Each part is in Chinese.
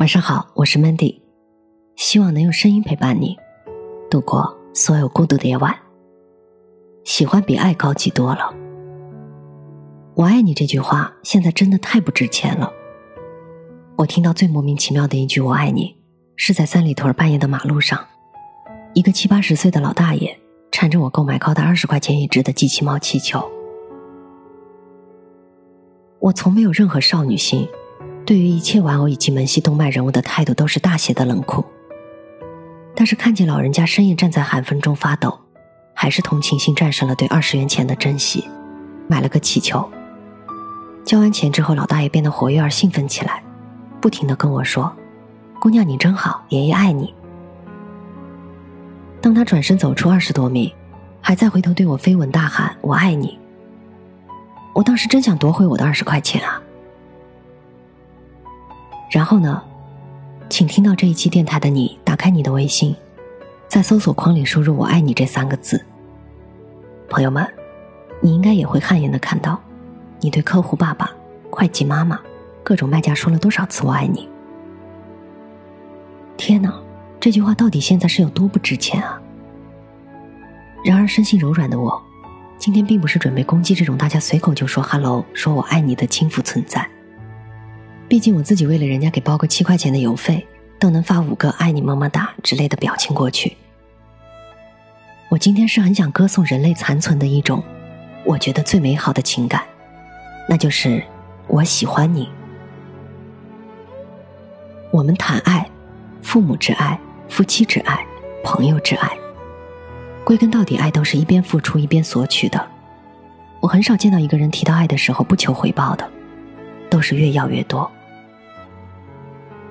晚上好，我是 Mandy，希望能用声音陪伴你度过所有孤独的夜晚。喜欢比爱高级多了，我爱你这句话现在真的太不值钱了。我听到最莫名其妙的一句“我爱你”，是在三里屯半夜的马路上，一个七八十岁的老大爷缠着我购买高达二十块钱一只的机器猫气球。我从没有任何少女心，对于一切玩偶以及门系动漫人物的态度都是大写的冷酷。但是看见老人家深夜站在寒风中发抖，还是同情心战胜了对二十元钱的珍惜，买了个气球。交完钱之后，老大爷变得活跃而兴奋起来。不停的跟我说：“姑娘，你真好，爷爷爱你。”当他转身走出二十多米，还在回头对我飞吻大喊“我爱你”，我当时真想夺回我的二十块钱啊！然后呢，请听到这一期电台的你，打开你的微信，在搜索框里输入“我爱你”这三个字。朋友们，你应该也会汗颜的看到，你对客户爸爸、会计妈妈。各种卖家说了多少次“我爱你”？天哪，这句话到底现在是有多不值钱啊？然而，生性柔软的我，今天并不是准备攻击这种大家随口就说 “hello”、说我爱你的轻浮存在。毕竟，我自己为了人家给包个七块钱的邮费，都能发五个“爱你么么哒”之类的表情过去。我今天是很想歌颂人类残存的一种，我觉得最美好的情感，那就是我喜欢你。我们谈爱，父母之爱，夫妻之爱，朋友之爱。归根到底，爱都是一边付出一边索取的。我很少见到一个人提到爱的时候不求回报的，都是越要越多。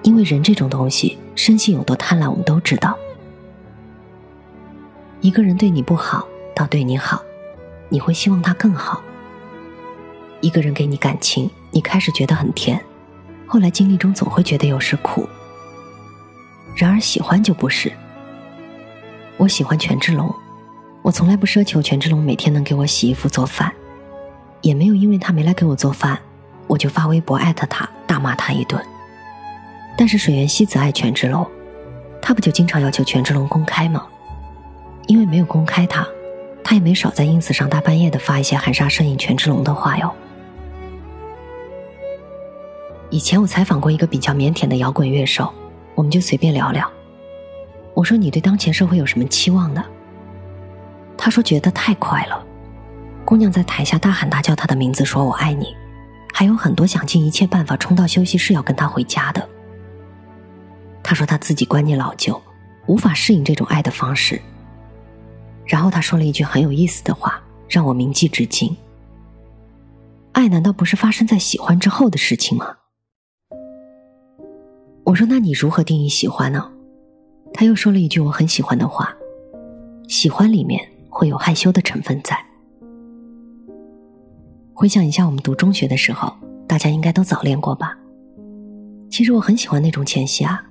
因为人这种东西，生性有多贪婪，我们都知道。一个人对你不好，到对你好，你会希望他更好。一个人给你感情，你开始觉得很甜。后来经历中总会觉得有时苦，然而喜欢就不是。我喜欢权志龙，我从来不奢求权志龙每天能给我洗衣服做饭，也没有因为他没来给我做饭，我就发微博艾特他大骂他一顿。但是水原希子爱权志龙，他不就经常要求权志龙公开吗？因为没有公开他，他也没少在 ins 上大半夜的发一些含沙射影权志龙的话哟。以前我采访过一个比较腼腆的摇滚乐手，我们就随便聊聊。我说：“你对当前社会有什么期望呢？”他说：“觉得太快了，姑娘在台下大喊大叫他的名字，说我爱你，还有很多想尽一切办法冲到休息室要跟他回家的。”他说他自己观念老旧，无法适应这种爱的方式。然后他说了一句很有意思的话，让我铭记至今：“爱难道不是发生在喜欢之后的事情吗？”我说：“那你如何定义喜欢呢？”他又说了一句我很喜欢的话：“喜欢里面会有害羞的成分在。”回想一下，我们读中学的时候，大家应该都早恋过吧？其实我很喜欢那种前戏啊，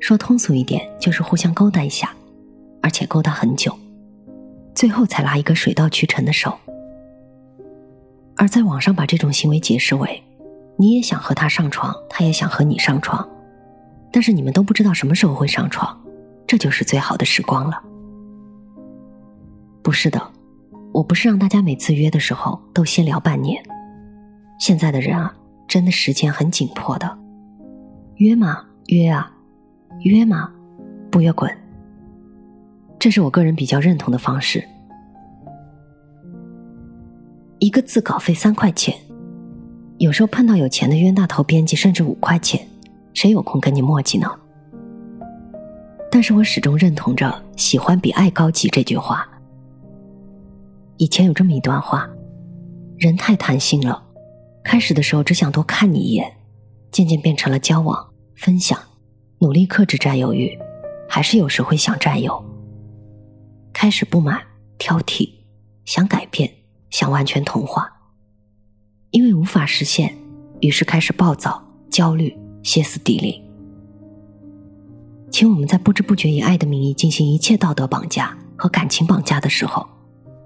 说通俗一点，就是互相勾搭一下，而且勾搭很久，最后才拉一个水到渠成的手。而在网上把这种行为解释为：你也想和他上床，他也想和你上床。但是你们都不知道什么时候会上床，这就是最好的时光了。不是的，我不是让大家每次约的时候都先聊半年。现在的人啊，真的时间很紧迫的，约嘛约啊，约嘛不约滚。这是我个人比较认同的方式。一个字稿费三块钱，有时候碰到有钱的冤大头编辑，甚至五块钱。谁有空跟你磨叽呢？但是我始终认同着“喜欢比爱高级”这句话。以前有这么一段话：人太贪心了，开始的时候只想多看你一眼，渐渐变成了交往、分享，努力克制占有欲，还是有时会想占有。开始不满、挑剔，想改变，想完全同化，因为无法实现，于是开始暴躁、焦虑。歇斯底里，请我们在不知不觉以爱的名义进行一切道德绑架和感情绑架的时候，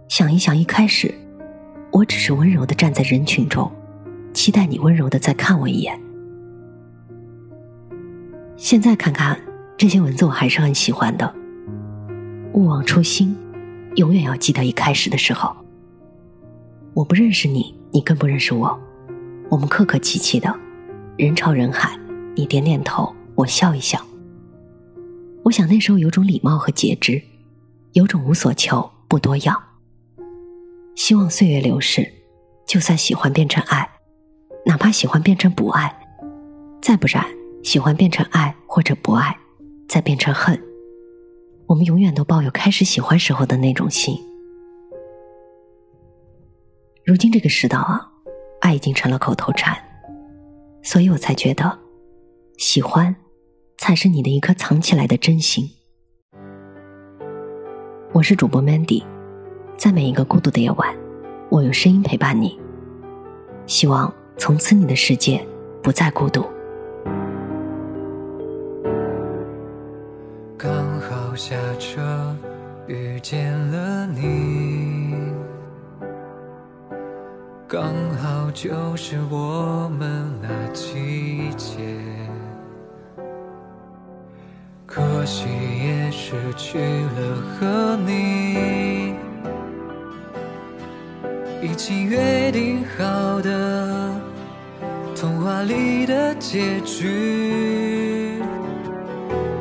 想一想一开始，我只是温柔的站在人群中，期待你温柔的再看我一眼。现在看看这些文字，我还是很喜欢的。勿忘初心，永远要记得一开始的时候。我不认识你，你更不认识我。我们客客气气的，人潮人海，你点点头，我笑一笑。我想那时候有种礼貌和节制，有种无所求，不多要。希望岁月流逝，就算喜欢变成爱，哪怕喜欢变成不爱，再不然。喜欢变成爱，或者不爱，再变成恨。我们永远都抱有开始喜欢时候的那种心。如今这个世道啊，爱已经成了口头禅，所以我才觉得，喜欢，才是你的一颗藏起来的真心。我是主播 Mandy，在每一个孤独的夜晚，我用声音陪伴你。希望从此你的世界不再孤独。就是我们那季节。可惜也失去了和你一起约定好的童话里的结局。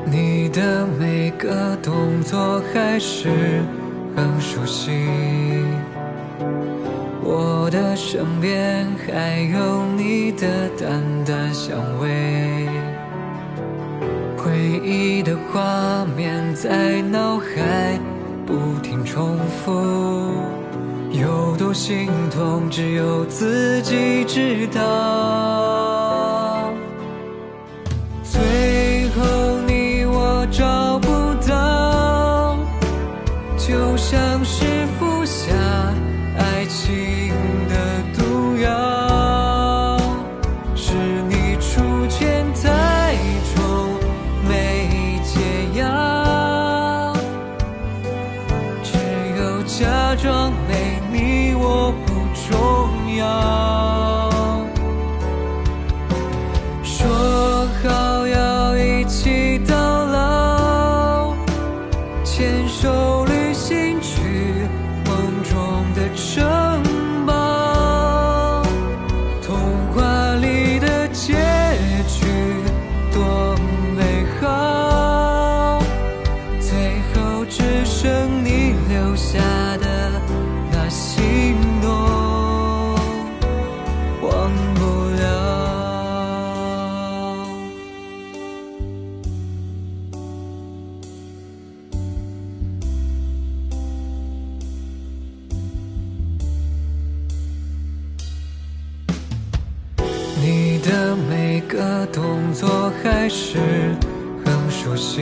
你的每个动作还是很熟悉，我的身边还有你的淡淡香味，回忆的画面在脑海不停重复，有多心痛，只有自己知道。个动作还是很熟悉，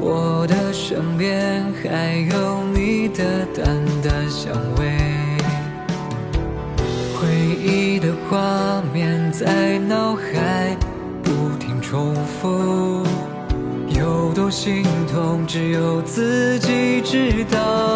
我的身边还有你的淡淡香味，回忆的画面在脑海不停重复，有多心痛，只有自己知道。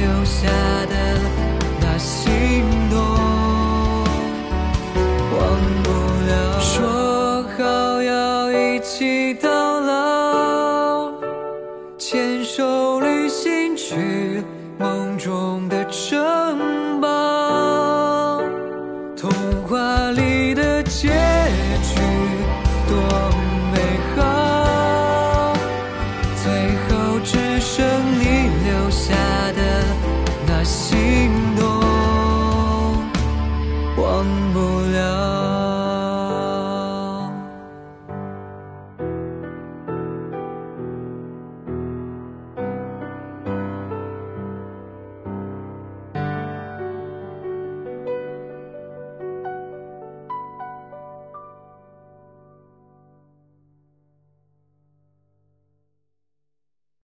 留下的。